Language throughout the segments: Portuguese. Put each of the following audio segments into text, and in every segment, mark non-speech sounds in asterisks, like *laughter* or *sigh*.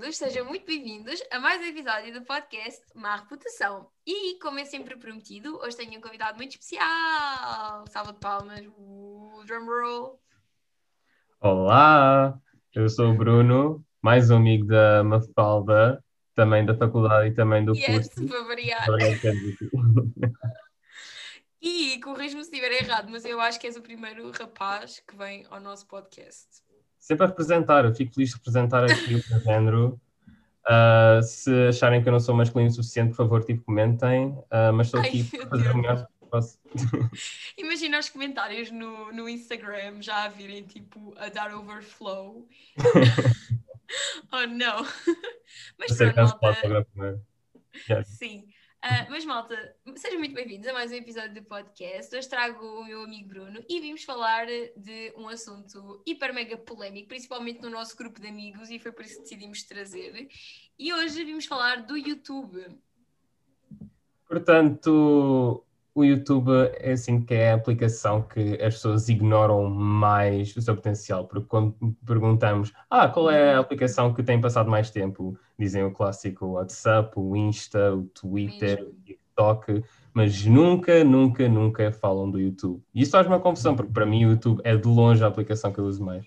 todos, sejam muito bem-vindos a mais um episódio do podcast Má Reputação. E, como é sempre prometido, hoje tenho um convidado muito especial. Salva de palmas, o drum roll. Olá, eu sou o Bruno, mais um amigo da Mafalda, também da faculdade e também do Yes, curso. para variar. *laughs* E corrijo-me se estiver errado, mas eu acho que és o primeiro rapaz que vem ao nosso podcast. Sempre a representar, eu fico feliz de representar aqui o meu género. Ah, se acharem que eu não sou masculino o suficiente, por favor, tipo, comentem. Ah, mas estou aqui para fazer o melhor que posso. *laughs* *laughs* Imagina os comentários no, no Instagram já a virem tipo a dar overflow. *laughs* oh não! Mas ser pronto, malta. Sim. Ah, mas malta, sejam muito bem-vindos a mais um episódio do podcast. Hoje trago o meu amigo Bruno e vimos falar de um assunto hiper mega polémico, principalmente no nosso grupo de amigos, e foi por isso que decidimos trazer. E hoje vimos falar do YouTube. Portanto, o YouTube é assim que é a aplicação que as pessoas ignoram mais o seu potencial, porque quando perguntamos, ah, qual é a aplicação que tem passado mais tempo? Dizem o clássico WhatsApp, o Insta, o Twitter, o TikTok, mas nunca, nunca, nunca falam do YouTube. E isso faz uma confusão, porque para mim o YouTube é de longe a aplicação que eu uso mais.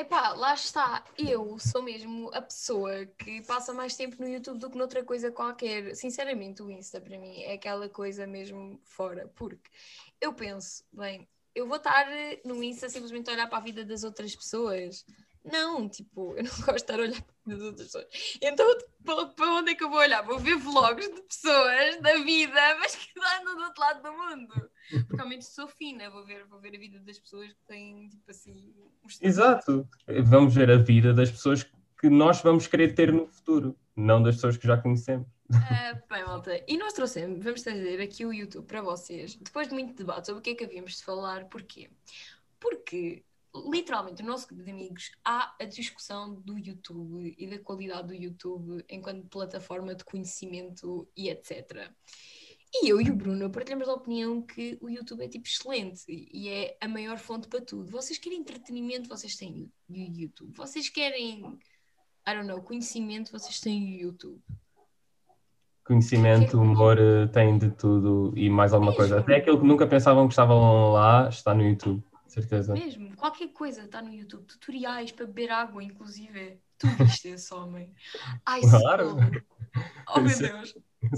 Epá, lá está. Eu sou mesmo a pessoa que passa mais tempo no YouTube do que noutra coisa qualquer. Sinceramente, o Insta para mim é aquela coisa mesmo fora. Porque eu penso, bem, eu vou estar no Insta simplesmente a olhar para a vida das outras pessoas. Não, tipo, eu não *laughs* gosto de estar a olhar para a vida das outras pessoas. Então, para para onde é que eu vou olhar? Vou ver vlogs de pessoas da vida, *laughs* mas que andam do outro lado do mundo. Porque realmente sou fina, vou ver, vou ver a vida das pessoas que têm, tipo assim, Exato. Vamos ver a vida das pessoas que nós vamos querer ter no futuro, não das pessoas que já conhecemos. Ah, bem, malta, e nós trouxemos, vamos trazer aqui o YouTube para vocês, depois de muito debate sobre o que é que havíamos de falar, porquê? Porque, literalmente, no nosso grupo de amigos há a discussão do YouTube e da qualidade do YouTube enquanto plataforma de conhecimento e etc. E eu e o Bruno partilhamos a opinião que o YouTube é tipo excelente e é a maior fonte para tudo. Vocês querem entretenimento, vocês têm o YouTube. Vocês querem, I don't know, conhecimento, vocês têm o YouTube. Conhecimento, humor, eh, tem de tudo e mais alguma coisa. Até aquilo que nunca pensavam que estavam lá está no YouTube, certeza. Mesmo, qualquer coisa está no YouTube, tutoriais para beber água, inclusive. Tu viste esse homem? Ai, Claro. Oh meu. Deus.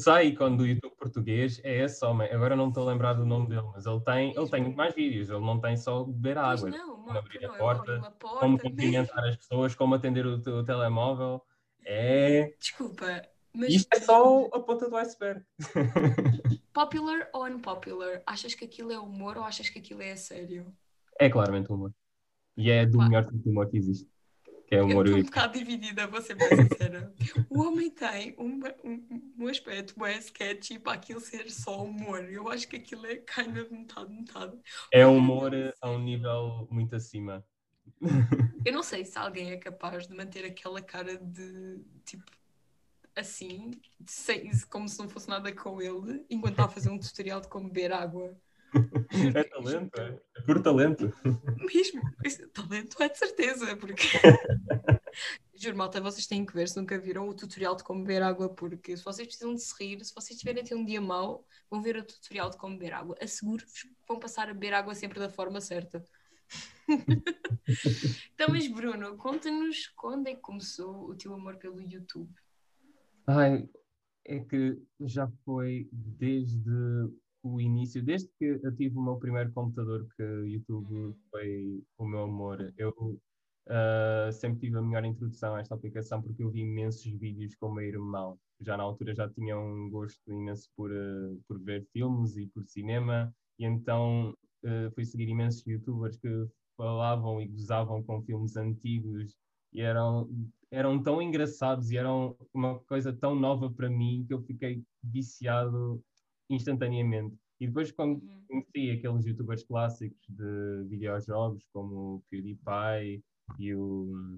A ícone do YouTube português é esse homem. Agora não estou a lembrar do nome dele, mas ele tem, ele tem mais vídeos. Ele não tem só beber Pois água. não, como uma, abrir não, a porta, porta. como mesmo. cumprimentar as pessoas, como atender o, teu telemóvel. É. Desculpa, mas Isto é só a ponta do iceberg. *laughs* popular ou unpopular? Achas que aquilo é humor ou achas que aquilo é a sério? É claramente humor. E é do Pá. melhor tipo de humor que existe. Que é Eu humor estou um bocado dividida, vou ser bem sincera. O homem tem uma- um, um aspecto bem sketchy para aquilo ser só humor. Eu acho que aquilo é kind of metade, metade. É um humor a um nível muito acima. Eu não sei se alguém é capaz de manter aquela cara de tipo assim, sem, como se não fosse nada com ele, enquanto está a fazer um tutorial de como beber água. É talento, é. É por talento. Mesmo, isso, talento é de certeza, porque. *laughs* Juro, malta, vocês têm que ver se nunca viram o tutorial de como beber água, porque se vocês precisam de se rir, se vocês tiverem a ter um dia mau, vão ver o tutorial de como beber água. Asseguro-vos que vão passar a beber água sempre da forma certa. *laughs* então, mas Bruno, conta-nos quando é que começou o teu amor pelo YouTube? Ai, é que já foi desde o início, desde que eu tive o meu primeiro computador, que o YouTube Uhum. foi o meu amor. Eu ah, sempre tive a melhor introdução a esta aplicação porque eu vi imensos vídeos com o meu irmão. Já na altura já tinha um gosto imenso por, ah, por ver filmes e por cinema, e então ah, fui seguir imensos youtubers que falavam e gozavam com filmes antigos e eram eram tão engraçados e eram uma coisa tão nova para mim que eu fiquei viciado instantaneamente. E depois, quando Uhum. conheci aqueles youtubers clássicos de videojogos, como o PewDiePie e o,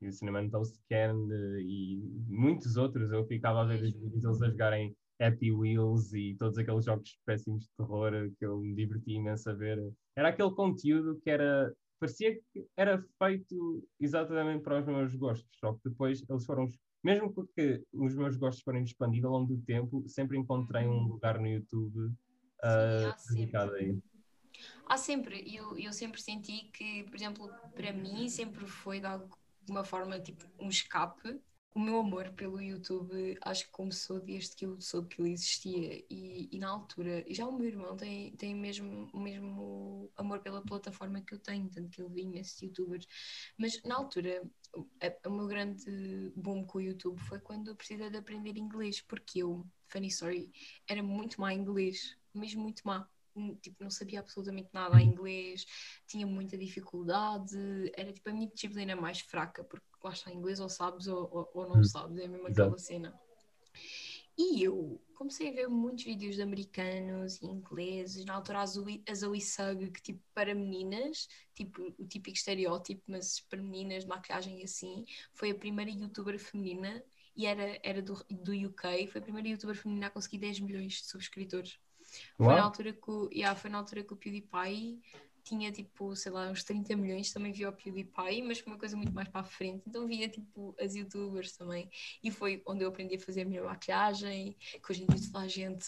e o Cinnamon Toast Can eh, e muitos outros, eu ficava a ver os vídeos deles a jogarem Happy Wheels e todos aqueles jogos péssimos de terror que eu me diverti imenso a ver. Era aquele conteúdo que era parecia que era feito exatamente para os meus gostos, só que depois eles foram, mesmo que os meus gostos forem expandidos ao longo do tempo, sempre encontrei um lugar no YouTube uh, Sim, dedicado a ele. Há sempre, eu, eu sempre senti que, por exemplo, para mim sempre foi de alguma forma tipo um escape o meu amor pelo YouTube acho que começou desde que eu soube que ele existia e, e na altura, já o meu irmão tem, tem mesmo, o mesmo amor pela plataforma que eu tenho, tanto que ele via imensos youtubers, mas na altura o, o meu grande boom com o YouTube foi quando eu precisei de aprender inglês, porque eu, funny story, era muito má em inglês, mesmo muito má tipo, não sabia absolutamente nada em inglês, tinha muita dificuldade, era tipo a minha disciplina mais fraca, porque lá está inglês ou sabes ou, ou, ou não hum. sabes, é mesmo aquela cena. E eu comecei a ver muitos vídeos de americanos e ingleses, na altura a Zoe, a Zoe Sugg, que tipo para meninas, tipo o típico estereótipo, mas para meninas de maquilhagem assim, foi a primeira youtuber feminina e era, era do, do UK, foi a primeira youtuber feminina a conseguir 10 milhões de subscritores. Foi na, altura que, yeah, foi na altura que o PewDiePie tinha tipo, sei lá, uns 30 milhões, também via o PewDiePie, mas foi uma coisa muito mais para a frente. Então via tipo as youtubers também. E foi onde eu aprendi a fazer a minha maquilhagem, que hoje em dia toda a gente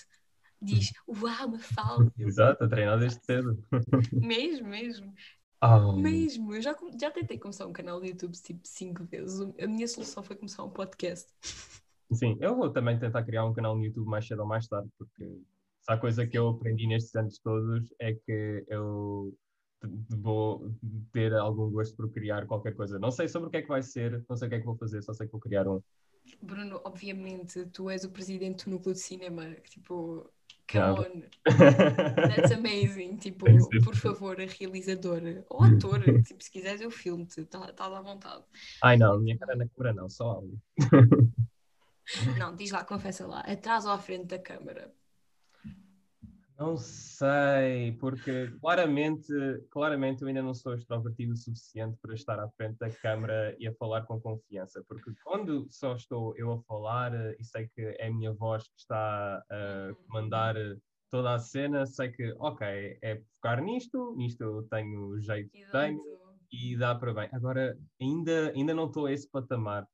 diz, uau, uma falda. *laughs* Exato, a treinar desde cedo. *laughs* mesmo, mesmo. Oh. Mesmo, eu já, já tentei começar um canal de YouTube tipo 5 vezes. A minha solução foi começar um podcast. *laughs* Sim, eu vou também tentar criar um canal no YouTube mais cedo ou mais tarde, porque há coisa que eu aprendi nestes anos todos é que eu vou ter algum gosto por criar qualquer coisa. Não sei sobre o que é que vai ser, não sei o que é que vou fazer, só sei que vou criar um. Bruno, obviamente, tu és o presidente do núcleo de cinema, tipo, come on, that's amazing, *laughs* tipo, por favor, realizador ou ator, *laughs* tipo, se quiseres eu filme-te, estás tá à vontade. Ai não, minha cara na câmera não, só áudio. não, diz lá, confessa lá, atrás ou à frente da câmara. Não sei, porque claramente, claramente eu ainda não sou extrovertido o suficiente para estar à frente da câmara e a falar com confiança, porque quando só estou eu a falar e sei que é a minha voz que está a comandar toda a cena, sei que, ok, é focar nisto, nisto eu tenho o jeito que tenho e dá para bem. Agora, ainda, ainda não estou a esse patamar.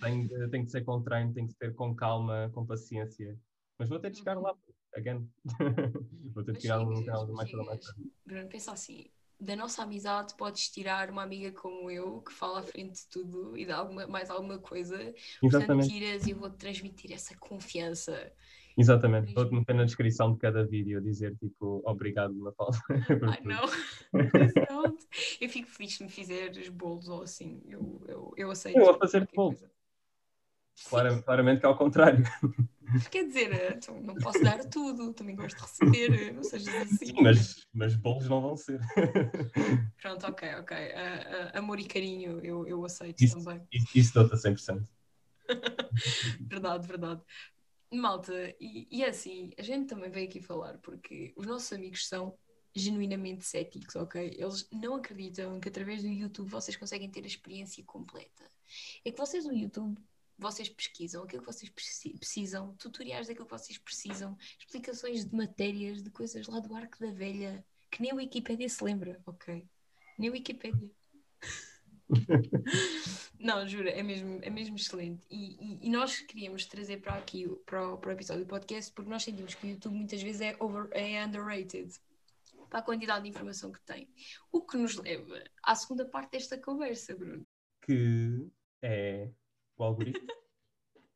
Tenho, tenho que ser com treino, tenho que ter com calma, com paciência. Mas vou ter de chegar lá, again. *laughs* Vou ter que tirar um canal mais para mais. Bruno, pensa assim: da nossa amizade podes tirar uma amiga como eu, que fala à frente de tudo e dá alguma, mais alguma coisa. Exatamente. Portanto, tiras e eu vou-te transmitir essa confiança. Exatamente, vou-te meter na descrição de cada vídeo dizer tipo obrigado, Mafalda. *laughs* Ai não, *laughs* eu fico feliz se me fizeres bolos ou assim, eu, eu, eu aceito. Eu vou fazer bolos. Claramente, claramente que é ao contrário. Quer dizer, eh, então, não posso dar tudo, também gosto de receber, eh, não sejas assim. Sim, mas, mas bolos não vão ser. *laughs* Pronto, ok, ok. Uh, uh, amor e carinho eu, eu aceito isso, também. Isso, isso dá-te a 100%. verdade, verdade. Malta, e, e é assim, a gente também veio aqui falar porque os nossos amigos são genuinamente céticos, ok? Eles não acreditam que através do YouTube vocês conseguem ter a experiência completa. É que vocês no YouTube vocês pesquisam, aquilo que vocês precisam, tutoriais daquilo que vocês precisam, explicações de matérias, de coisas lá do arco da velha, que nem a Wikipédia se lembra, ok? Nem a Wikipédia. *laughs* Não, juro, é mesmo, é mesmo excelente. E, e, e, nós queríamos trazer para aqui, para o, para o episódio do podcast, porque nós sentimos que o YouTube muitas vezes é, over, é underrated para a quantidade de informação que tem. O que nos leva à segunda parte desta conversa, Bruno. Que é o algoritmo.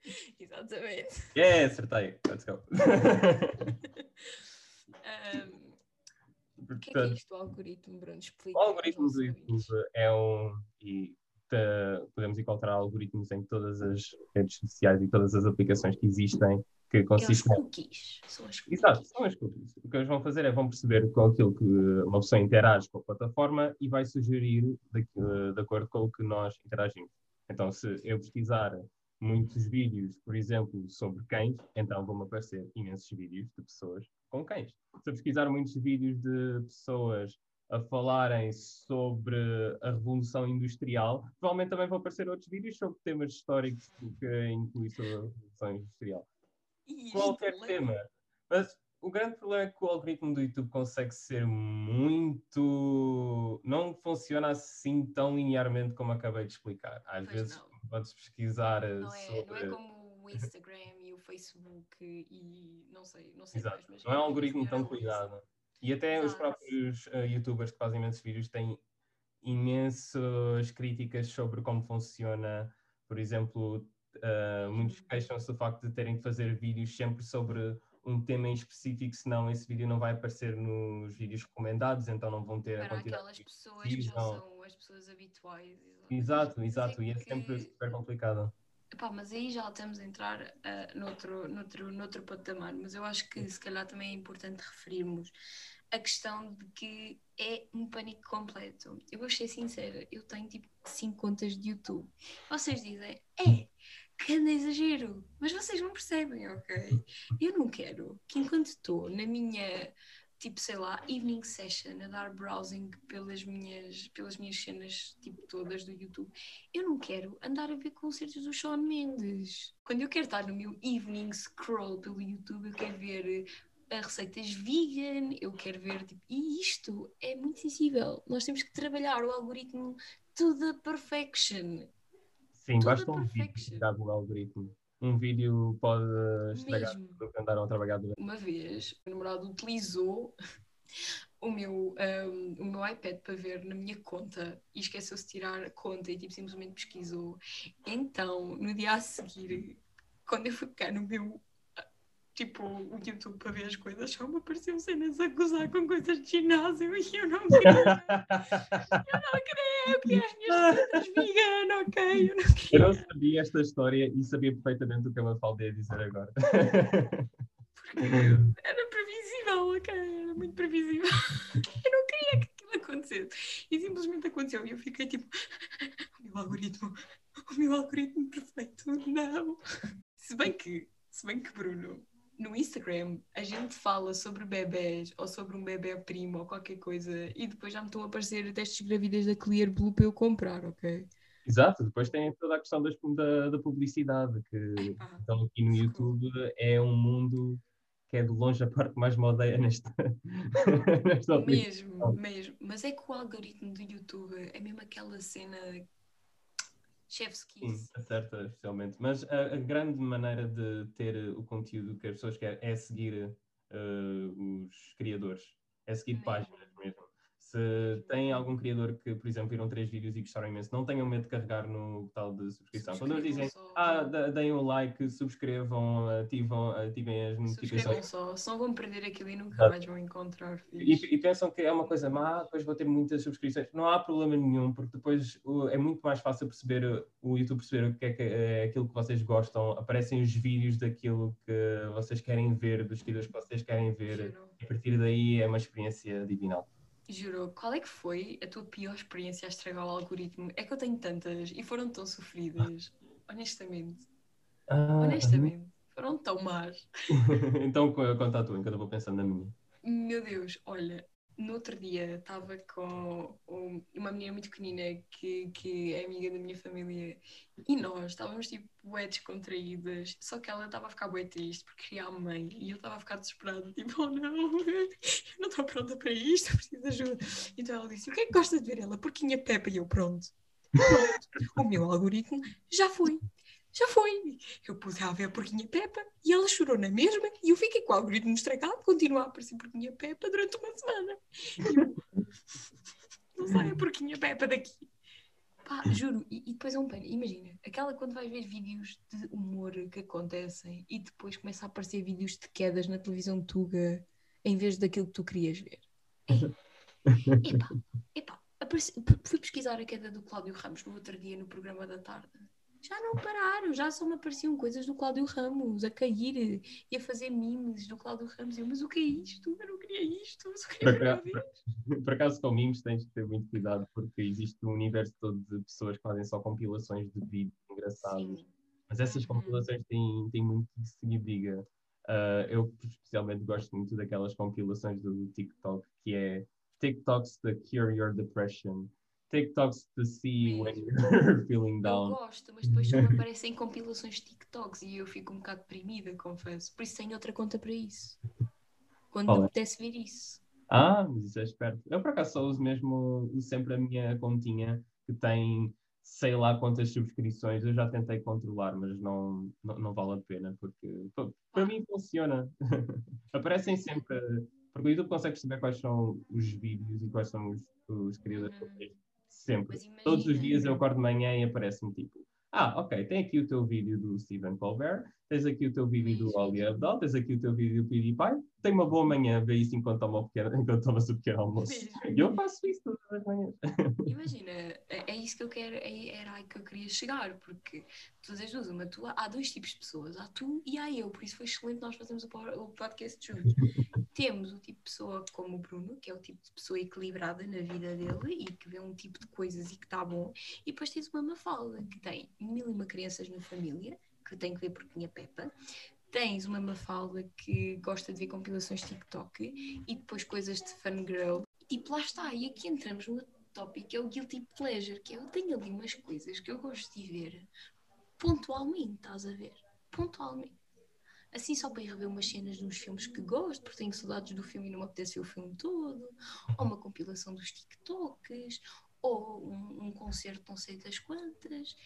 *laughs* Exatamente. Yeah, acertei. Let's go. *laughs* um, o que é, que é isto, o algoritmo, Bruno? Explica. O algoritmo do YouTube é um. E podemos encontrar algoritmos em todas as redes sociais e todas as aplicações que existem que consistem. É os cookies. São as cookies. Exato, são as cookies. O que eles vão fazer é vão perceber com aquilo que uma pessoa interage com a plataforma e vai sugerir de, de acordo com o que nós interagimos. Então, se eu pesquisar muitos vídeos, por exemplo, sobre cães, então vão-me aparecer imensos vídeos de pessoas com cães. Se eu pesquisar muitos vídeos de pessoas a falarem sobre a Revolução Industrial, provavelmente também vão aparecer outros vídeos sobre temas históricos que incluem sobre a Revolução Industrial. Qualquer tema. Mas o grande problema é que o algoritmo do YouTube consegue ser muito. não funciona assim tão linearmente como acabei de explicar. Às Pois vezes, não. podes pesquisar eh, Não é, sobre. não é como o Instagram e o Facebook e não sei, não sei Exato. mais, mas Não é um é algoritmo tão semelhante a isso. cuidado. E até os Exato. próprios eh, youtubers que fazem imensos vídeos têm imensas críticas sobre como funciona. Por exemplo, eh, muitos Uhum. queixam-se do facto de terem de fazer vídeos sempre sobre um tema em específico, senão esse vídeo não vai aparecer nos vídeos recomendados, então não vão ter a Para quantidade aquelas pessoas que precisam. são as pessoas habituais. Exato, Mas exato, e é que- sempre super complicado. Epá, mas aí já estamos a entrar ah, noutro, noutro, noutro patamar, mas eu acho que se calhar também é importante referirmos a questão de que é um pânico completo. Eu vou ser sincera, eu tenho tipo 5 contas de YouTube. Vocês dizem, é, que anda exagero, mas vocês não percebem, ok? Eu não quero que enquanto estou na minha, tipo, sei lá, evening session, a dar browsing pelas minhas, pelas minhas cenas, tipo, todas do YouTube, eu não quero andar a ver concertos do Shawn Mendes. Quando eu quero estar no meu evening scroll pelo YouTube, eu quero ver eh, receitas vegan, eu quero ver tipo, e isto é muito sensível. Nós temos que trabalhar o algoritmo to the perfection. Sim, Tudo basta um vídeo estragar o algoritmo. Um vídeo pode estragar Mesmo. tudo que andaram a trabalhar durante. Uma vez, o meu namorado utilizou *laughs* o meu, ahm, o meu iPad para ver na minha conta e esqueceu-se de tirar a conta e tipo, simplesmente pesquisou. Então, no dia a seguir, quando eu fui pegar no meu tipo, o YouTube para ver as coisas, só me apareciam cenas a gozar com coisas de ginásio e eu não queria. *laughs* Eu não queria, eu queria as minhas vegan, ok? Eu não Eu não sabia esta história e sabia perfeitamente o que a Mafalda ia dizer agora. Era previsível, ok? Era muito previsível. Eu não queria que aquilo acontecesse. E simplesmente aconteceu. E eu fiquei tipo, o meu algoritmo, o meu algoritmo perfeito, não. Se bem que, se bem que, Bruno, no Instagram a gente fala sobre bebés ou sobre um bebê primo ou qualquer coisa e depois já me estão a aparecer testes de gravidez da Clear Blue para eu comprar, ok? Exato, depois tem toda a questão das- da, da publicidade, que Epá, então aqui no YouTube é um mundo que é de longe a parte mais modeia nesta, *laughs* nesta. Mesmo, mesmo. Mas é que o algoritmo do YouTube é mesmo aquela cena chef's Sim, kiss. acerta especialmente. Mas a, a grande maneira de ter o conteúdo que as pessoas querem é seguir eh, os criadores, é seguir páginas mesmo. Se tem algum criador que, por exemplo, viram três vídeos e gostaram imenso, não tenham medo de carregar no tal de subscrição. Quando eles dizem, Subscrevam só. ah, deem um like, subscrevam, ativam, ativem as Subscrevam notificações. só, senão vão perder aquilo e nunca mais vão encontrar. E, e pensam que é uma coisa má, depois vou ter muitas subscrições. Não há problema nenhum, porque depois é muito mais fácil perceber, o YouTube perceber o que é, que é aquilo que vocês gostam. Aparecem os vídeos daquilo que vocês querem ver, dos seguidores que vocês querem ver. A partir daí é uma experiência divinal. Juro, qual é que foi a tua pior experiência a estragar o algoritmo? É que eu tenho tantas e foram tão sofridas. Honestamente. Ah, Honestamente. Foram tão más. *laughs* então co- conta a tua, enquanto eu vou pensando na minha. Meu Deus, olha, no outro dia estava com um- uma menina muito pequenina que, que é amiga da minha família e nós estávamos tipo bué descontraídas, só que ela estava a ficar bué triste porque queria a mãe e eu estava a ficar desesperada, tipo, oh não, *laughs* não estou pronta para isto, preciso de ajuda. Então ela disse, o que é que gosta de ver ela? Porquinha Peppa e eu, pronto. Pronto, o meu algoritmo já foi. Já foi. Eu pus a ver a porquinha Peppa e ela chorou na mesma e eu fiquei com o algoritmo estragado, continua a aparecer porquinha Peppa durante uma semana. Eu, *laughs* não sai a porquinha Peppa daqui. Pá, juro, e, e depois é um pano. Imagina, aquela quando vais ver vídeos de humor que acontecem e depois começa a aparecer vídeos de quedas na televisão tuga em vez daquilo que tu querias ver. *laughs* Epá, epá, aparece- fui pesquisar a queda do Cláudio Ramos no outro dia no programa da tarde. Já não pararam, já só me apareciam coisas do Cláudio Ramos a cair e a fazer memes do Cláudio Ramos. Eu, mas o que é isto? Eu não queria isto, queria ver acaso, vídeos. *laughs* por acaso com memes tens de ter muito cuidado, porque existe um universo todo de pessoas que fazem só compilações de vídeos engraçados. Sim. Mas essas Uhum. compilações têm, têm muito de se diga. Ah, eu especialmente gosto muito daquelas compilações do TikTok, que é TikToks to cure your depression, TikToks to see when you're *laughs* feeling Eu down. gosto, mas depois só aparecem compilações TikToks e eu fico um bocado deprimida, confesso. Por isso tenho outra conta para isso. Quando Qual me é? apetece ver isso. Ah, mas isso é esperto. Eu por acaso só uso mesmo sempre a minha continha que tem sei lá quantas subscrições. Eu já tentei controlar, mas não, não, não vale a pena porque para mim funciona. *laughs* Aparecem sempre, porque o YouTube consegue saber quais são os vídeos e quais são os, os criadores. Uhum. Sempre. Todos os dias eu acordo de manhã e aparece-me tipo. Ah, ok, tem aqui o teu vídeo do Stephen Colbert, tens aqui o teu vídeo do. Ali Abdal, tens aqui o teu vídeo do PewDiePie, tenho uma boa manhã, vê isso enquanto toma pequeno, *laughs* enquanto tomas o pequeno almoço. E eu faço isso todas as manhãs. *laughs* Imagina, é, é isso que eu quero, é, era aí que eu queria chegar, porque todas as duas, uma tua, há dois tipos de pessoas, há tu e há eu, por isso foi excelente nós fazermos o podcast juntos. *laughs* Temos o tipo de pessoa como o Bruno, que é o tipo de pessoa equilibrada na vida dele e que vê um tipo de coisas e que está bom, e depois tens uma Mafalda, que tem mil e uma crianças na família, que tem que ver porque tinha Peppa, tens uma Mafalda que gosta de ver compilações TikTok e depois coisas de fangirl, e tipo, lá está, e aqui entramos no tópico é o guilty pleasure, que é eu tenho ali umas coisas que eu gosto de ver pontualmente, estás a ver? Pontualmente. Assim só para ir rever umas cenas de uns filmes que gosto, porque tenho saudades do filme e não me apetece ver o filme todo, ou uma compilação dos TikToks, ou um, um concerto não sei das quantas.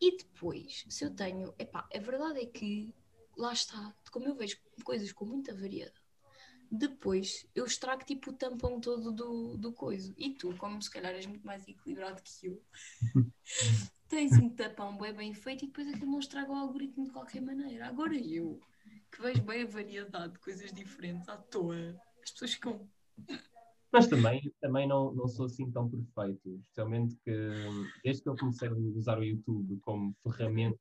E depois, se eu tenho, epá, a verdade é que lá está, como eu vejo coisas com muita variedade, depois eu estrago tipo o tampão todo do, do coisa. E tu, como se calhar és muito mais equilibrado que eu, *laughs* tens um tapão bem bem feito e depois aquilo não estraga o algoritmo de qualquer maneira. Agora eu, que vejo bem a variedade de coisas diferentes à toa, as pessoas ficam. Mas também, também não, não sou assim tão perfeito, especialmente que desde que eu comecei a usar o YouTube como ferramenta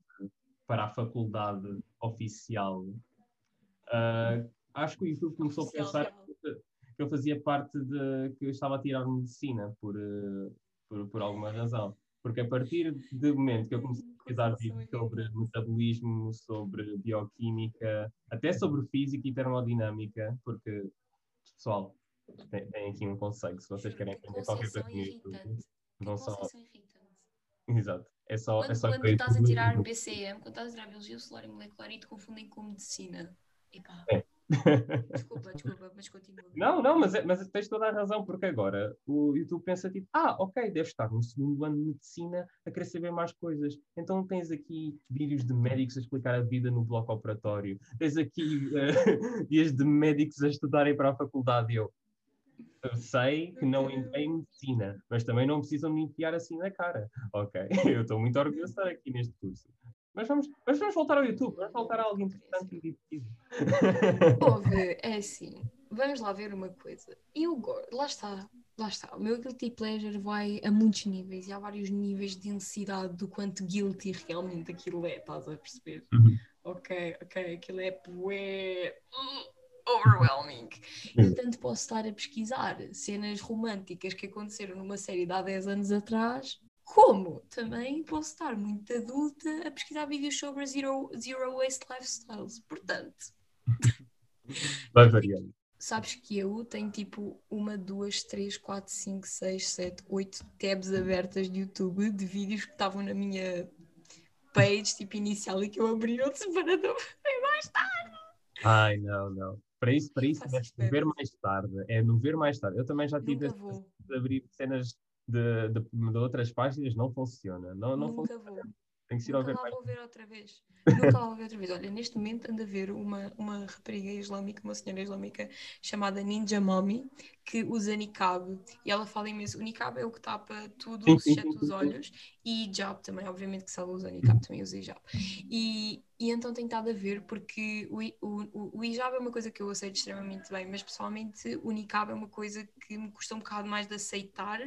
para a faculdade oficial, ah, acho que o YouTube começou a pensar que eu fazia parte de que eu estava a tirar medicina por, por, por alguma razão. Porque a partir do momento que eu comecei a pesquisar vídeos sobre metabolismo, sobre bioquímica, até sobre física e termodinâmica, porque, pessoal, tem, tem aqui um conceito, se vocês querem aprender qualquer coisa no YouTube, não só. Exato. É só, é Quando, só quando estás a tirar BCM, quando estás a tirar biologia celular e molecular e te confundem com medicina. Epá, É. *laughs* desculpa, desculpa, mas continua. Não, não, mas, é- mas tens toda a razão, porque agora o YouTube pensa tipo, ah, ok, deve estar no segundo ano de medicina a querer saber mais coisas. Então tens aqui vídeos de médicos a explicar a vida no bloco operatório. Tens aqui eh, *laughs* dias de médicos a estudarem para a faculdade. E eu, eu sei que não entrei em medicina, mas também não precisam me enfiar assim na cara. Ok, *laughs* eu estou muito orgulhoso de estar aqui neste curso. Mas vamos, mas vamos voltar ao YouTube, vamos voltar a algo interessante e divertido. *laughs* Ouve, é assim, vamos lá ver uma coisa. Eu gosto, lá está, lá está. O meu guilty pleasure vai a muitos níveis e há vários níveis de densidade do quanto guilty realmente aquilo é, estás a perceber? Uhum. Ok, ok, aquilo é bué, uh, overwhelming. Eu tanto posso estar a pesquisar cenas românticas que aconteceram numa série de há 10 anos atrás, como também posso estar muito adulta a pesquisar vídeos sobre zero, zero waste lifestyles. Portanto, Vai variando. Sabes que eu tenho tipo uma, duas, três, quatro, cinco, seis, sete, oito tabs abertas de YouTube de vídeos que estavam na minha page tipo inicial e que eu abri outro separador. *laughs* Ai, não, não. Para isso, para isso Faço tiveste de isto ver mais tarde. É no ver mais tarde. Eu também já tive de abrir cenas de, de, de outras páginas, não funciona. Não, não nunca funciona. vou. Tem que ser Nunca lá mais. vou ver outra vez. Nunca lá vou ver outra vez. Olha, neste momento ando a ver uma, uma rapariga islâmica, uma senhora islâmica chamada Ninja Mommy, que usa niqab. E ela fala imenso. O niqab é o que tapa tudo, exceto os olhos. E hijab também, obviamente que se ela usa niqab, também usa hijab. E, e então tenho estado a ver, porque o, o, o hijab é uma coisa que eu aceito extremamente bem, mas pessoalmente o niqab é uma coisa que me custa um bocado mais de aceitar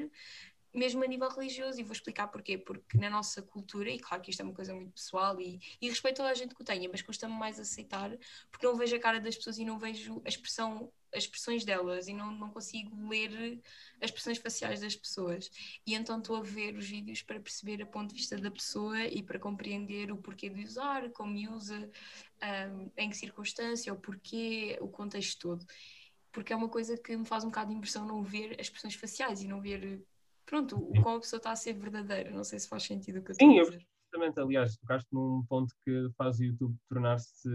mesmo a nível religioso, e vou explicar porquê. Porque na nossa cultura, e claro que isto é uma coisa muito pessoal, e, e respeito toda a gente que o tenha, mas custa-me mais aceitar, porque não vejo a cara das pessoas e não vejo a expressão, as expressões delas, e não, não consigo ler as expressões faciais das pessoas. E então estou a ver os vídeos para perceber a ponto de vista da pessoa e para compreender o porquê de usar, como usa, ahm, em que circunstância, o porquê, o contexto todo. Porque é uma coisa que me faz um bocado de impressão não ver as expressões faciais e não ver pronto, o qual a pessoa está a ser verdadeira. Não sei se faz sentido o que eu estou Sim, a eu- dizer. Justamente, aliás, tocaste num ponto que faz o YouTube tornar-se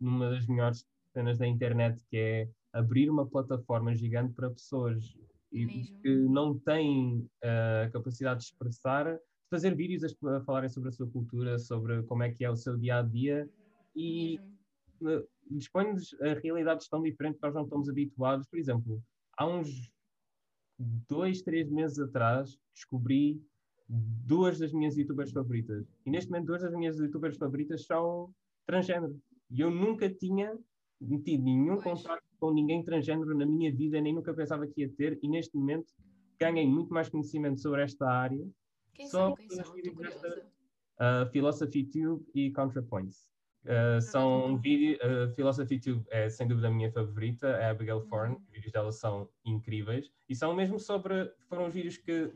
numa das melhores cenas da internet, que é abrir uma plataforma gigante para pessoas e, que não têm a capacidade de expressar, fazer vídeos a, falarem sobre a sua cultura, sobre como é que é o seu dia a dia e dispõe-nos a realidades tão diferentes que nós não estamos habituados. Por exemplo, há uns dois, três meses atrás, descobri duas das minhas youtubers favoritas. E neste momento, duas das minhas youtubers favoritas são transgênero. E eu nunca tinha tido nenhum pois. contrato com ninguém transgênero na minha vida, nem nunca pensava que ia ter. E neste momento, ganhei muito mais conhecimento sobre esta área. Quem só quem são? Estou curiosa. Uh, Philosophy Tube e ContraPoints. Uh, são vídeos, uh, Philosophy Tube é sem dúvida a minha favorita, é a Abigail uhum. Thorne, os vídeos dela são incríveis e são mesmo sobre, foram os vídeos que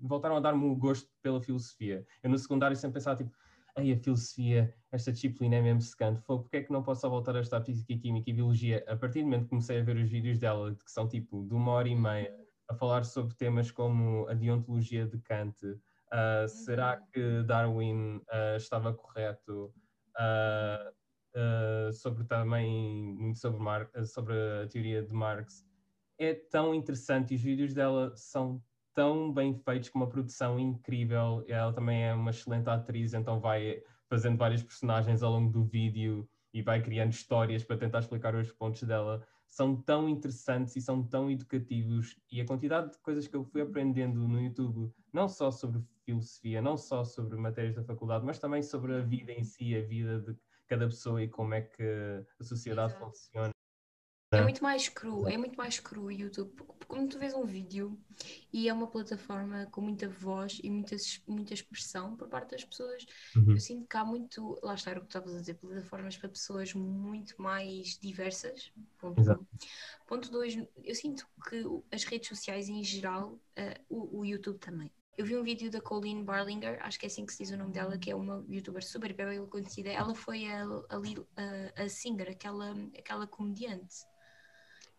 voltaram a dar-me o gosto pela filosofia. Eu no secundário sempre pensava tipo, Ei, a filosofia, esta disciplina é mesmo secante, foi porque é que não posso voltar a estudar física e química e biologia? A partir do momento que comecei a ver os vídeos dela, que são tipo de uma hora e meia, a falar sobre temas como a deontologia de Kant, uh, será uhum. que Darwin estava correto? Uh, sobre também muito sobre, Mar sobre a teoria de Marx, é tão interessante e os vídeos dela são tão bem feitos com uma produção incrível. Ela também é uma excelente atriz, então vai fazendo vários personagens ao longo do vídeo e vai criando histórias para tentar explicar os pontos dela. São tão interessantes e são tão educativos. E a quantidade de coisas que eu fui aprendendo no YouTube, não só sobre filosofia, não só sobre matérias da faculdade, mas também sobre a vida em si, a vida de cada pessoa e como é que a sociedade Exato. funciona. É muito mais cru, é muito mais cru o YouTube. Quando tu vês um vídeo e é uma plataforma com muita voz e muita, muita expressão por parte das pessoas, uhum. eu sinto que há muito, lá está, o que estavas a dizer, plataformas para pessoas muito mais diversas. Ponto Exato. um. Ponto dois, eu sinto que as redes sociais em geral, uh, o, o YouTube também, eu vi um vídeo da Colleen Barlinger, acho que é assim que se diz o nome dela, que é uma youtuber super bem conhecida. Ela foi a, a, a, singer, aquela, aquela comediante.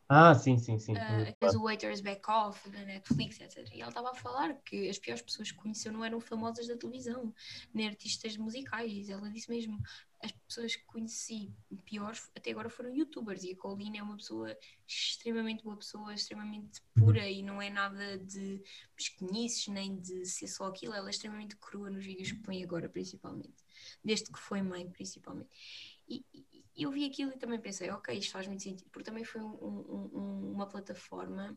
Ah, sim, sim, sim. Uh, fez o Waiters Back Off da Netflix, etc. E ela estava a falar que as piores pessoas que conheceu não eram famosas da televisão, nem artistas musicais. Ela disse mesmo: as pessoas que conheci piores até agora foram youtubers e a Colleen é uma pessoa extremamente boa pessoa, extremamente pura uhum. e não é nada de pesquenices nem de ser só aquilo, ela é extremamente crua nos vídeos que põe agora principalmente, desde que foi mãe principalmente. E, e eu vi aquilo e também pensei, ok, isto faz muito sentido, porque também foi um, um, uma plataforma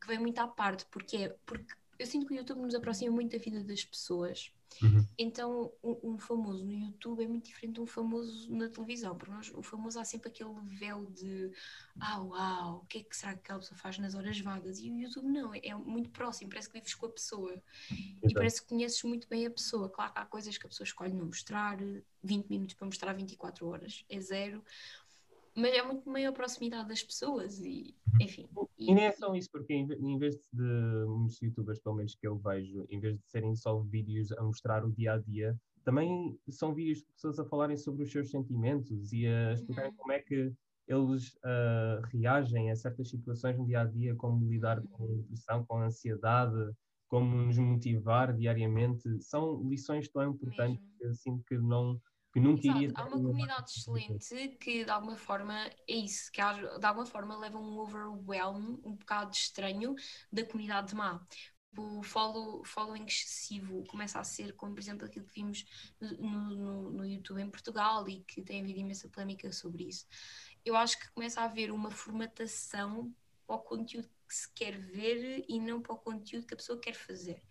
que veio muito à parte, porque é, porque eu sinto que o YouTube nos aproxima muito da vida das pessoas Uhum. Então, um, um, famoso no YouTube é muito diferente de um famoso na televisão, porque nós, o famoso há sempre aquele véu de ah, uau, o que é que será que aquela pessoa faz nas horas vagas? E o YouTube não, é, é muito próximo, parece que vives com a pessoa Exato. e parece que conheces muito bem a pessoa. Claro que há coisas que a pessoa escolhe não mostrar, 20 minutos para mostrar 24 horas, é zero mas é muito maior proximidade das pessoas e uhum. enfim. E, e nem é só isso, porque em, vez de muitos youtubers, pelo menos que eu vejo, em vez de serem só vídeos a mostrar o dia a dia, também são vídeos de pessoas a falarem sobre os seus sentimentos e a explicarem uhum. como é que eles uh, reagem a certas situações no dia a dia, como lidar com uhum. depressão, com ansiedade, como nos motivar diariamente. São lições tão importantes Mesmo. que eu sinto que não que Exato. Há uma comunidade excelente que de alguma forma é isso, que de alguma forma leva um overwhelm um bocado estranho da comunidade má. O follow, following excessivo começa a ser como, por exemplo, aquilo que vimos no, no, no YouTube em Portugal e que tem havido imensa polémica sobre isso. Eu acho que começa a haver uma formatação para o conteúdo que se quer ver e não para o conteúdo que a pessoa quer fazer.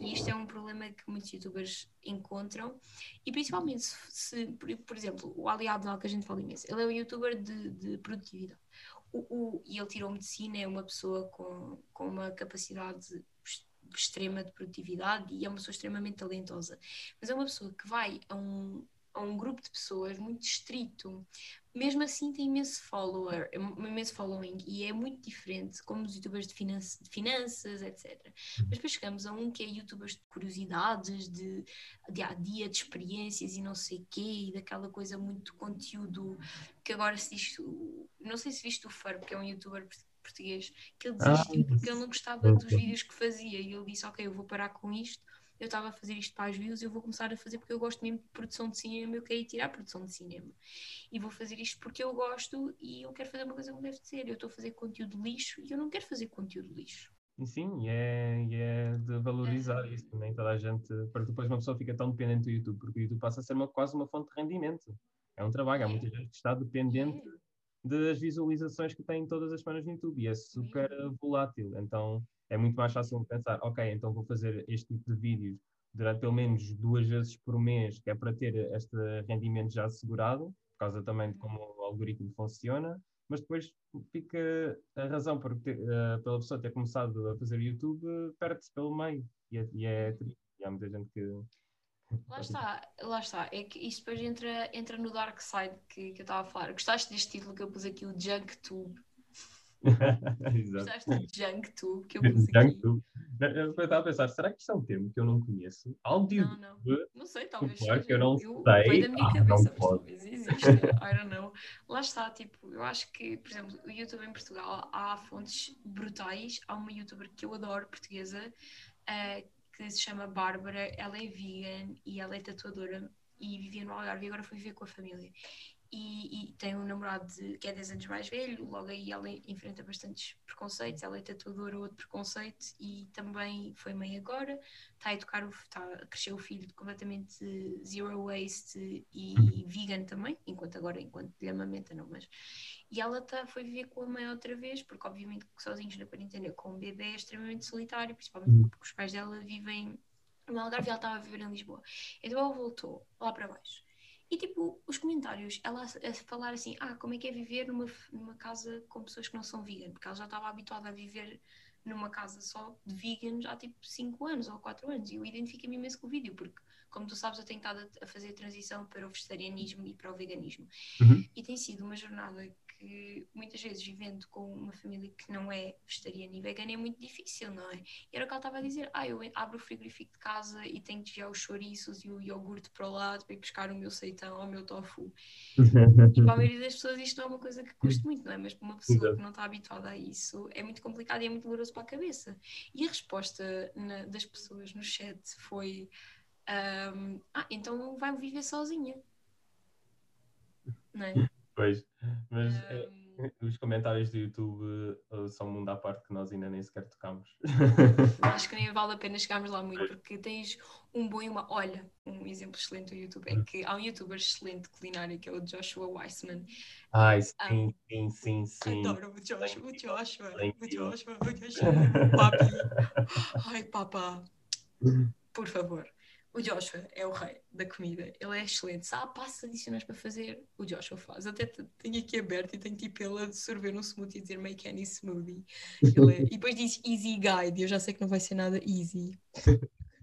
E isto é um problema que muitos youtubers encontram. E principalmente se, se por, por, exemplo, o Ali Abdal, que a gente fala imenso, ele é um youtuber de, de produtividade. O, o, e ele tirou medicina, é uma pessoa com, com uma capacidade extrema de produtividade e é uma pessoa extremamente talentosa. Mas é uma pessoa que vai a um, a um grupo de pessoas muito estrito, mesmo assim tem imenso follower, é imenso following e é muito diferente como os youtubers de, finanças, de finanças etc. Mas depois chegamos a um que é youtubers de curiosidades, de dia a dia, de experiências e não sei quê, e daquela coisa muito conteúdo que agora se diz, não sei se viste o Ferb, que é um youtuber português, que ele desistiu ah, porque ele não gostava dos vídeos que fazia e ele disse, ok, eu vou parar com isto eu estava a fazer isto para as views, eu vou começar a fazer porque eu gosto mesmo de produção de cinema, eu quero ir tirar produção de cinema. E vou fazer isto porque eu gosto e eu quero fazer uma coisa como deve ser. Eu estou a fazer conteúdo lixo e eu não quero fazer conteúdo lixo. Sim, e é, e é de valorizar Uhum. isso, nem toda a gente, porque depois uma pessoa fica tão dependente do YouTube, porque o YouTube passa a ser uma, quase uma fonte de rendimento. É um trabalho, há muita gente que está dependente É. das visualizações que têm todas as semanas no YouTube e é super volátil. Então é muito mais fácil pensar, ok, então vou fazer este tipo de vídeos durante pelo menos duas vezes por mês, que é para ter este rendimento já assegurado, por causa também de como o algoritmo funciona, mas depois fica a razão por ter, eh, pela pessoa ter começado a fazer YouTube, perde-se pelo meio. E é, e é triste. E há muita gente que. Lá está, lá está. É que isto depois entra, entra no dark side que, que eu estava a falar. Gostaste deste título que eu pus aqui, o JunkTube? *laughs* Gostaste do JunkTube que eu aqui? Junktube. Eu estava a pensar, será que isto é um termo que eu não conheço? Não, não. Não sei, talvez Claro seja. que eu não eu, sei. Veio da minha Ah, cabeça, não mas talvez exista. I don't know. Lá está, tipo, eu acho que, por exemplo, o YouTube em Portugal há fontes brutais. Há uma youtuber que eu adoro, portuguesa, eh, que se chama Bárbara. Ela é vegan e ela é tatuadora e vivia no Algarve e agora foi viver com a família. E, e tem um namorado de- que é 10 anos mais velho, logo aí ela enfrenta bastantes preconceitos, ela é tatuadora, outro preconceito, e também foi mãe agora, está a educar, o, está a crescer o filho completamente zero waste e vegan também, enquanto agora, enquanto lhe amamenta não, mas... E ela tá, foi viver com a mãe outra vez, porque obviamente sozinhos na quarentena com um bebê é extremamente solitário, principalmente Uhum. porque os pais dela vivem no Algarve e ela estava a viver em Lisboa. Então ela voltou lá para baixo. E tipo, os comentários, ela a, falar assim, ah, como é que é viver numa, numa casa com pessoas que não são vegan? Porque ela já estava habituada a viver numa casa só de veganos há tipo 5 anos ou 4 anos. E eu identifico-me imenso com o vídeo, porque, como tu sabes, eu tenho estado a, a fazer a transição para o vegetarianismo e para o veganismo. Uhum. E tem sido uma jornada muitas vezes, vivendo com uma família que não é vegetariana e vegana, é muito difícil, não é? E era o que ela estava a dizer: ah, eu abro o frigorífico de casa e tenho que desviar os chouriços e o iogurte para o lado para ir buscar o meu seitão ou o meu tofu. E *laughs* para a maioria das pessoas isto não é uma coisa que custa muito, não é? Mas para uma pessoa Exato. que não está habituada a isso é muito complicado e é muito doloroso para a cabeça. E a resposta na- das pessoas no chat foi: ahm, Ah, então vai viver sozinha. Não é? Pois. Mas é, Ahm, os comentários do YouTube eh, são um mundo à parte que nós ainda nem sequer tocamos. *laughs* acho que nem vale a pena chegarmos lá muito, porque tens um bom e uma. Olha, um exemplo excelente do YouTube é que há um youtuber excelente de culinária que é o Joshua Weissman. Ai, sim, Ah. sim, sim, sim. Adoro o Joshua, o Joshua, o you. Joshua, o Joshua, papi. *laughs* Ai, papá, por favor. O Joshua é o rei da comida, ele é excelente. Se há passos adicionais para fazer, o Joshua faz. Até te- tenho aqui aberto e tenho tipo ele a sorver um smoothie e dizer make any smoothie. Ele é- E depois diz easy guide, eu já sei que não vai ser nada easy.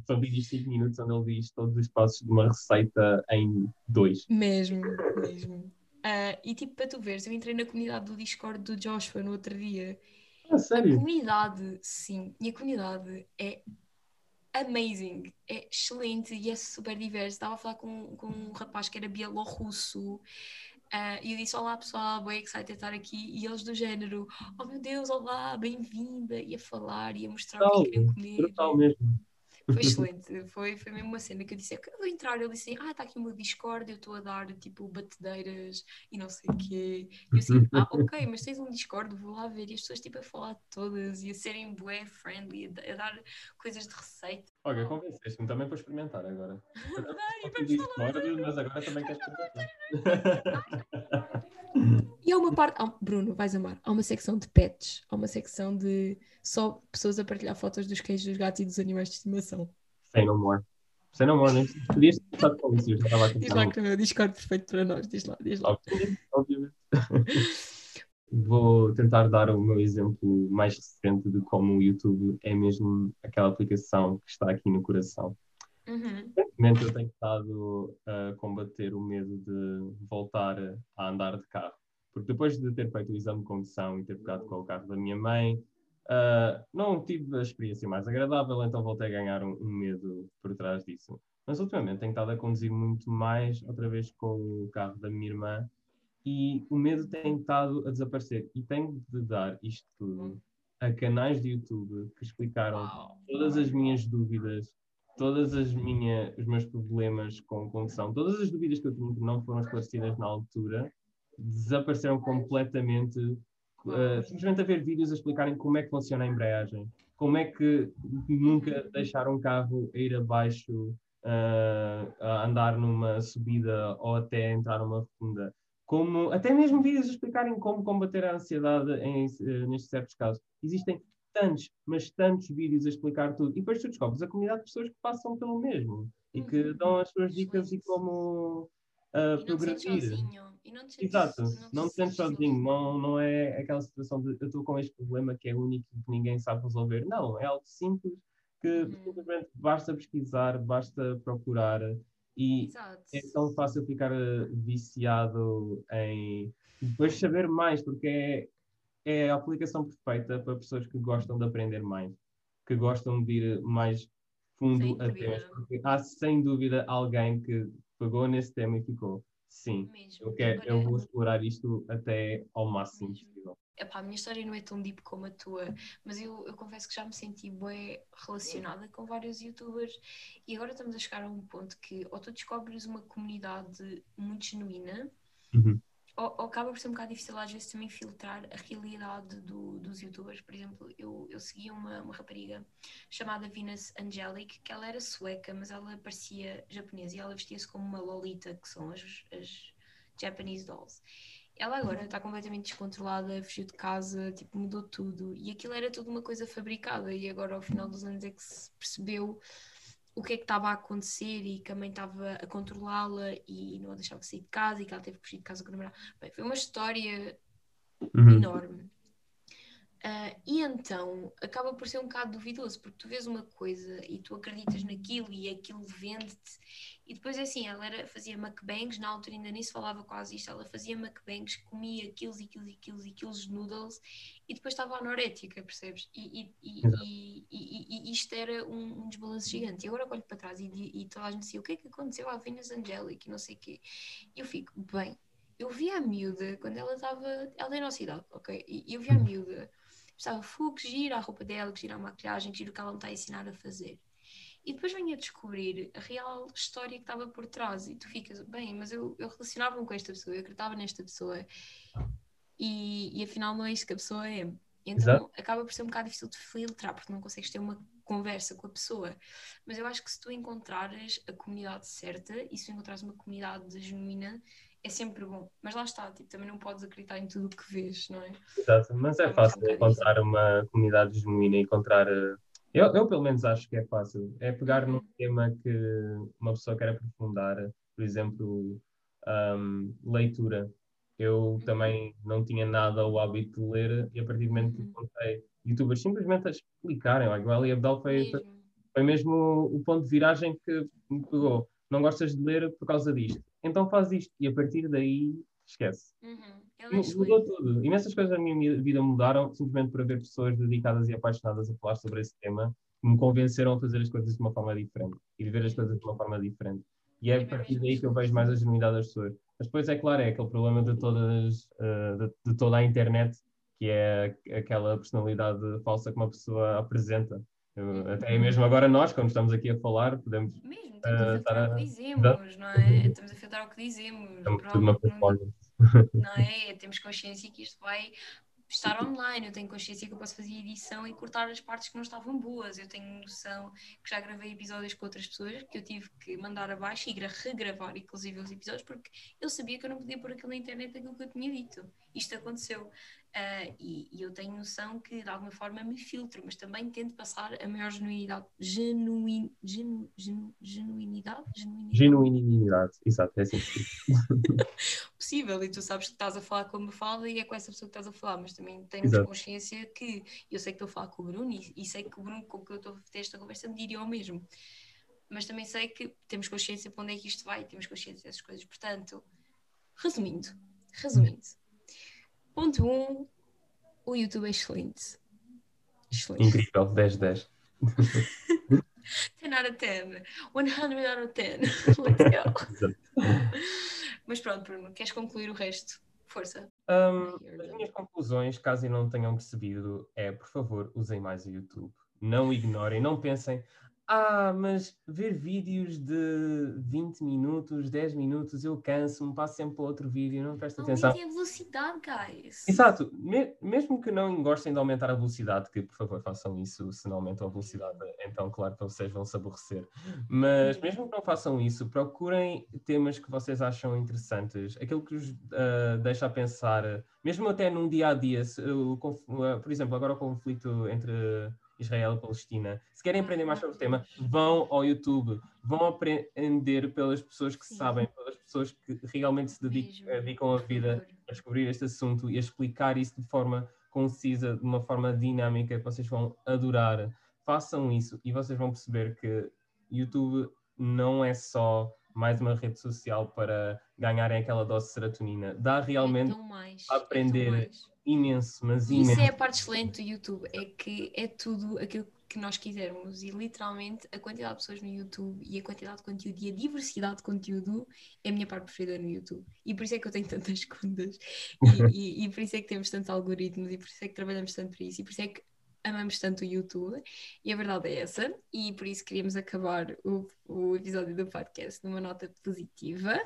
São vídeos de 5 minutos onde ele diz todos os passos de uma receita em dois. Mesmo, mesmo. Ah, e tipo, para tu veres, eu entrei na comunidade do Discord do Joshua no outro dia Ah, A sério? comunidade, sim, e a comunidade é amazing, é excelente e é super diverso. Estava a falar com, com um rapaz que era bielorrusso ah, e eu disse: Olá pessoal, bem excited estar aqui. E eles do género: Oh meu Deus, olá, bem-vinda, e a falar e a mostrar o que é que queriam comer. Brutal mesmo. Foi *laughs* excelente, foi, foi mesmo uma cena que eu disse, eu vou entrar, ele disse, ah, está aqui o meu Discord, eu estou a dar tipo batedeiras e não sei o quê. E eu assim, ah, *laughs* ok, mas tens um Discord, vou lá ver. E as pessoas tipo a falar de todas e a serem bué friendly, a, da- a dar coisas de receita. Olha, convenceste-me também para experimentar agora. *laughs* Ai, Só vamos falar Discord, mas agora também quero experimentar. E há uma parte, há- Bruno, vais amar, há uma secção de pets, há uma secção de só pessoas a partilhar fotos dos cães, dos gatos e dos animais de estimação. Say no more. Say no more, nem podias estado com isso, eu já estava a Diz lá que é o Discord perfeito para nós, diz lá, diz lá. Obviamente. *laughs* Vou tentar dar o meu exemplo mais recente de como o YouTube é mesmo aquela aplicação que está aqui no coração. Uhum. Recentemente eu tenho estado a combater o medo de voltar a andar de carro. Porque depois de ter feito o exame de condução e ter pegado com o carro da minha mãe, ah, não tive a experiência mais agradável, então voltei a ganhar um, um medo por trás disso. Mas ultimamente tenho estado a conduzir muito mais, outra vez com o carro da minha irmã, e o medo tem estado a desaparecer. E tenho de dar isto tudo a canais de YouTube que explicaram todas as minhas dúvidas todas as minhas, os meus problemas com condução, todas as dúvidas que eu tinha que não foram esclarecidas na altura, desapareceram completamente. Uh, simplesmente a ver vídeos a explicarem como é que funciona a embreagem, como é que nunca deixar um carro ir abaixo uh, a andar numa subida ou até entrar numa rotunda. Como, até mesmo vídeos a explicarem como combater a ansiedade em, uh, nestes certos casos. Existem tantos, mas tantos vídeos a explicar tudo. E depois tu descobres a comunidade de pessoas que passam pelo mesmo e que uhum. dão as suas dicas e como uh, progredir. E não te Exato, não te sentes sozinho. Não, não é aquela situação de eu estou com este problema que é único e que ninguém sabe resolver. Não, é algo simples que uhum. simplesmente basta pesquisar, basta procurar e Exato. é tão fácil ficar eh, viciado em depois saber mais, porque é, é a aplicação perfeita para pessoas que gostam de aprender mais, que gostam de ir mais fundo a temas, porque há sem dúvida alguém que pegou nesse tema e ficou, sim, Mesmo. eu, quero, eu vou explorar isto até ao máximo Mesmo. possível. Epá, a minha história não é tão deep como a tua, mas eu, eu confesso que já me senti bem relacionada com vários youtubers e agora estamos a chegar a um ponto que ou tu descobres uma comunidade muito genuína uhum ou, ou, acaba por ser um bocado difícil às vezes também filtrar a realidade do, dos youtubers. Por exemplo, eu, eu seguia uma, uma rapariga chamada Venus Angelic, que ela era sueca, mas ela parecia japonesa e ela vestia-se como uma Lolita, que são as, as Japanese dolls. Ela agora está completamente descontrolada, fugiu de casa, tipo, mudou tudo. E aquilo era tudo uma coisa fabricada. E agora, ao final dos anos, é que se percebeu o que é que estava a acontecer e que a mãe estava a controlá-la e não a deixava sair de casa e que ela teve que fugir de casa com o namorado. Bem, foi uma história uhum. enorme. Uh, e então acaba por ser um bocado duvidoso, porque tu vês uma coisa e tu acreditas naquilo e aquilo vende-te, e depois é assim, ela era, fazia mukbangs, na altura ainda nem se falava quase isto, ela fazia mukbangs, comia quilos e quilos e quilos e quilos de noodles e depois estava anorética, percebes? E, e, e, e, isto era um, um, desbalanço gigante. E agora olho para trás e, toda a gente dizia o que é que aconteceu à Venus Angelic e não sei o quê. E eu fico, bem, eu vi a miúda quando ela estava, ela tem a nossa idade, ok? E eu vi a uhum. miúda Estava fogo, que gira a roupa dela, que gira a maquilhagem, que gira o que ela me está a ensinar a fazer. E depois venho a descobrir a real história que estava por trás. E tu ficas, bem, mas eu, eu relacionava-me com esta pessoa, eu acreditava nesta pessoa. E, e afinal não é isso que a pessoa é. Então Exato. acaba por ser um bocado difícil de filtrar, porque não consegues ter uma conversa com a pessoa. Mas eu acho que se tu encontrares a comunidade certa e se tu encontrares uma comunidade genuína, é sempre bom. Mas lá está, tipo, também não podes acreditar em tudo o que vês, não é? Exato, mas é fácil um encontrar uma comunidade genuína, encontrar. Eh, eu, eu, pelo menos, acho que é fácil. É pegar num tema que uma pessoa quer aprofundar, por exemplo, um, leitura. Eu uhum. também não tinha nada o hábito de ler e a partir do momento que uhum. encontrei youtubers simplesmente a explicarem, like, o Ali Abdal foi, mesmo. foi mesmo o ponto de viragem que me pegou. Não gostas de ler por causa disto então faz isto. E a partir daí, esquece. Uhum. Mudou tudo. Imensas coisas da minha vida mudaram simplesmente por haver pessoas dedicadas e apaixonadas a falar sobre esse tema que me convenceram a fazer as coisas de uma forma diferente e viver as coisas de uma forma diferente. E é a partir daí que eu vejo mais a genuinidade das pessoas. Mas depois, é claro, é aquele problema de, todas, uh, de, de, toda a internet, que é aquela personalidade falsa que uma pessoa apresenta. Eu, até mesmo agora nós, quando estamos aqui a falar, podemos mesmo estamos a filtrar o que dizemos, não é? Estamos a filtrar o que dizemos. tudo uma performance. *laughs* Não é? Temos consciência que isto vai estar online, eu tenho consciência que eu posso fazer edição e cortar as partes que não estavam boas. Eu tenho noção que já gravei episódios com outras pessoas que eu tive que mandar abaixo e regravar, inclusive, os episódios, porque eu sabia que eu não podia pôr aquilo na internet aquilo que eu tinha dito. Isto aconteceu. Uh, e, e, eu tenho noção que de alguma forma me filtro, mas também tento passar a maior genuinidade. Genuin, genu, genu, genuinidade? Genuinidade, genuinidade. exato, é assim. *laughs* Possível, e tu sabes que estás a falar como fala e é com essa pessoa que estás a falar, mas também exato. consciência que eu sei que estou a falar com o Bruno e, e sei que o Bruno com que eu estou a ter esta conversa me diria o mesmo. Mas também sei que temos consciência para onde é que isto vai, temos consciência dessas coisas. Portanto, resumindo, resumindo Ponto 1, um, o YouTube é excelente. excelente. Incrível, 10 10. 10 out of 10. 100 out of 10. *laughs* Let's go. Mas pronto, Bruno, queres concluir o resto? Força. Um, as minhas conclusões, caso não tenham percebido, é, por favor, usem mais o YouTube. Não ignorem, não pensem, ah, mas ver vídeos de 20 minutos, 10 minutos, eu canso-me, passo sempre para outro vídeo, não presto atenção. Aumentem a velocidade, guys. Exato, Me- mesmo que não gostem de aumentar a velocidade, que por favor façam isso, se não aumentam a velocidade, então claro que vocês vão se aborrecer. Mas mesmo que não façam isso, procurem temas que vocês acham interessantes, aquilo que os ah, deixa a pensar, mesmo até num dia a dia, se ah, por exemplo, agora o conflito entre Israel e Palestina. Se querem aprender mais sobre o tema, vão ao YouTube, vão aprender pelas pessoas que Sim. sabem, pelas pessoas que realmente se Mesmo, dedicam a vida a descobrir este assunto e a explicar isso de forma concisa, de uma forma dinâmica, que vocês vão adorar. Façam isso e vocês vão perceber que YouTube não é só mais uma rede social para ganharem aquela dose de serotonina. Dá realmente É tão mais, a é aprender imenso, mas E isso imenso. é a parte excelente do YouTube, é que é tudo aquilo que nós quisermos e literalmente a quantidade de pessoas no YouTube e a quantidade de conteúdo e a diversidade de conteúdo é a minha parte preferida no YouTube. E por isso é que eu tenho *laughs* tantas contas e, e- e por isso é que temos tantos algoritmos e por isso é que trabalhamos tanto para isso e por isso é que amamos tanto o YouTube e a verdade é essa e por isso queríamos acabar o, o episódio do podcast numa nota positiva.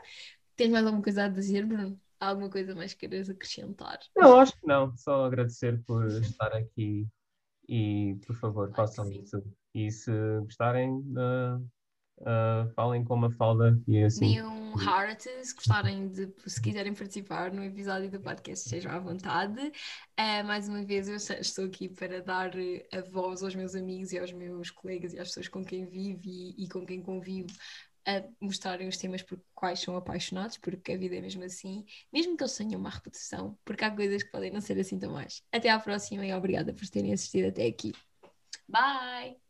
Tens mais alguma coisa a dizer, Bruno? Há alguma coisa mais que queiras acrescentar? Não, acho que não. Só agradecer por estar aqui e, por favor, façam isso. E se gostarem, ah, ah, falem com uma falda e assim. Deem um heart se gostarem de, se quiserem participar no episódio do podcast, estejam à vontade. Ah, mais uma vez, eu estou aqui para dar eh, a voz aos meus amigos e aos meus colegas e às pessoas com quem vivo e, e com quem convivo a mostrarem os temas por quais são apaixonados, porque a vida é mesmo assim, mesmo que eles tenham uma reputação, porque há coisas que podem não ser assim tão mais. Até à próxima e obrigada por terem assistido até aqui. Bye!